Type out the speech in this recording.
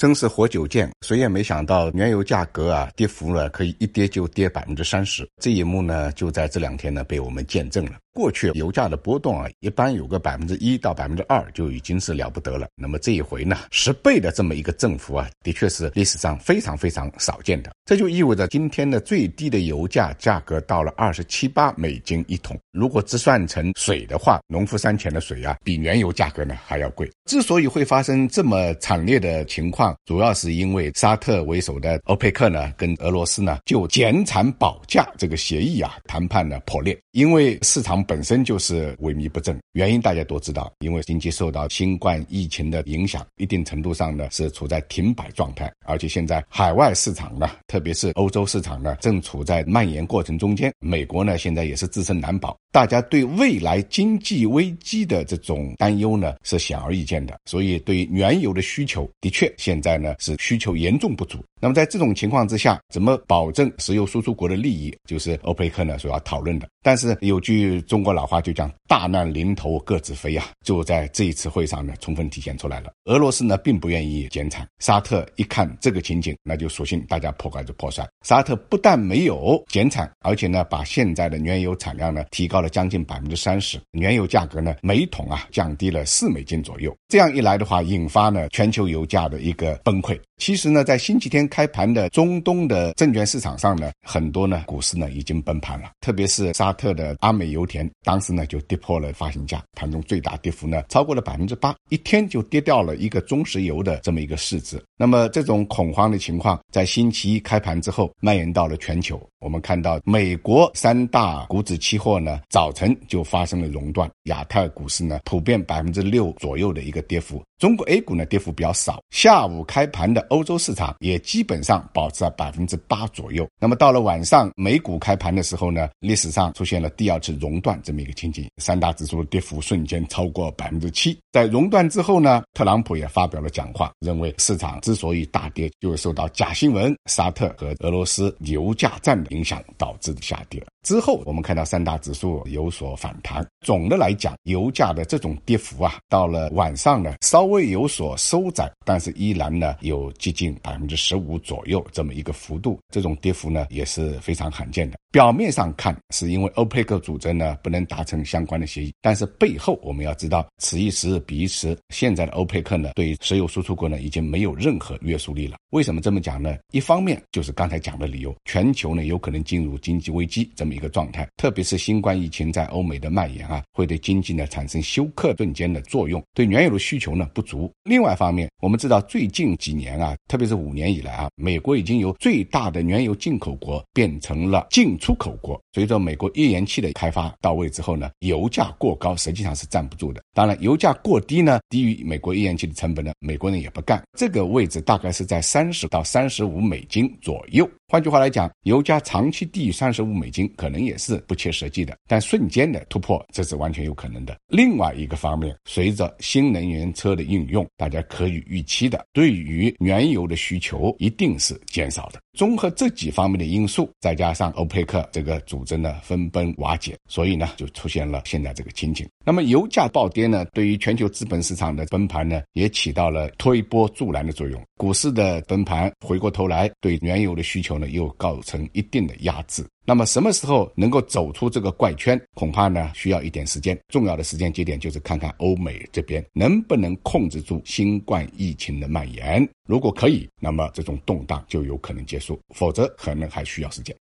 真是活久见，谁也没想到原油价格啊跌幅了，可以一跌就跌百分之三十。这一幕呢，就在这两天呢被我们见证了。过去油价的波动啊，一般有个百分之一到百分之二就已经是了不得了。那么这一回呢，十倍的这么一个振幅啊，的确是历史上非常非常少见的。这就意味着今天的最低的油价价格到了二十七八美金一桶。如果折算成水的话，农夫山泉的水啊，比原油价格呢还要贵。之所以会发生这么惨烈的情况，主要是因为沙特为首的欧佩克呢，跟俄罗斯呢就减产保价这个协议啊谈判呢破裂，因为市场。本身就是萎靡不振，原因大家都知道，因为经济受到新冠疫情的影响，一定程度上呢是处在停摆状态，而且现在海外市场呢，特别是欧洲市场呢，正处在蔓延过程中间，美国呢现在也是自身难保，大家对未来经济危机的这种担忧呢是显而易见的，所以对原油的需求的确现在呢是需求严重不足。那么在这种情况之下，怎么保证石油输出国的利益，就是欧佩克呢所要讨论的。但是有句中国老话就讲“大难临头头各自飞”啊，就在这一次会上呢充分体现出来了。俄罗斯呢并不愿意减产，沙特一看这个情景，那就索性大家破罐子破摔。沙特不但没有减产，而且呢把现在的原油产量呢提高了将近百分之三十，原油价格呢每桶啊降低了四美金左右。这样一来的话，引发呢全球油价的一个崩溃。其实呢，在星期天开盘的中东的证券市场上呢，很多呢股市呢已经崩盘了，特别是沙特的阿美油田，当时呢就跌破了发行价，盘中最大跌幅呢超过了百分之八，一天就跌掉了一个中石油的这么一个市值。那么这种恐慌的情况在星期一开盘之后蔓延到了全球，我们看到美国三大股指期货呢早晨就发生了熔断，亚太股市呢普遍百分之六左右的一个跌幅。中国 A 股呢跌幅比较少，下午开盘的欧洲市场也基本上保持在百分之八左右。那么到了晚上，美股开盘的时候呢，历史上出现了第二次熔断这么一个情景，三大指数的跌幅瞬间超过百分之七。在熔断之后呢，特朗普也发表了讲话，认为市场之所以大跌，就是受到假新闻、沙特和俄罗斯油价战的影响导致的下跌。之后，我们看到三大指数有所反弹。总的来讲，油价的这种跌幅啊，到了晚上呢，稍微有所收窄，但是依然呢有接近百分之十五左右这么一个幅度。这种跌幅呢也是非常罕见的。表面上看，是因为欧佩克组织呢不能达成相关的协议，但是背后我们要知道，此一时彼一时。现在的欧佩克呢，对石油输出国呢已经没有任何约束力了。为什么这么讲呢？一方面就是刚才讲的理由，全球呢有可能进入经济危机这么。一个状态，特别是新冠疫情在欧美的蔓延啊，会对经济呢产生休克顿间的作用，对原油的需求呢不足。另外一方面，我们知道最近几年啊，特别是五年以来啊，美国已经由最大的原油进口国变成了进出口国。随着美国页岩气的开发到位之后呢，油价过高实际上是站不住的。当然，油价过低呢，低于美国页岩气的成本呢，美国人也不干。这个位置大概是在三十到三十五美金左右。换句话来讲，油价长期低于三十五美金，可能也是不切实际的。但瞬间的突破，这是完全有可能的。另外一个方面，随着新能源车的应用，大家可以预期的，对于原油的需求一定是减少的。综合这几方面的因素，再加上欧佩克这个组织呢分崩瓦解，所以呢就出现了现在这个情景。那么油价暴跌呢，对于全球资本市场的崩盘呢，也起到了推波助澜的作用。股市的崩盘，回过头来对原油的需求呢，又构成一定的压制。那么什么时候能够走出这个怪圈，恐怕呢需要一点时间。重要的时间节点就是看看欧美这边能不能控制住新冠疫情的蔓延。如果可以，那么这种动荡就有可能结束；否则，可能还需要时间。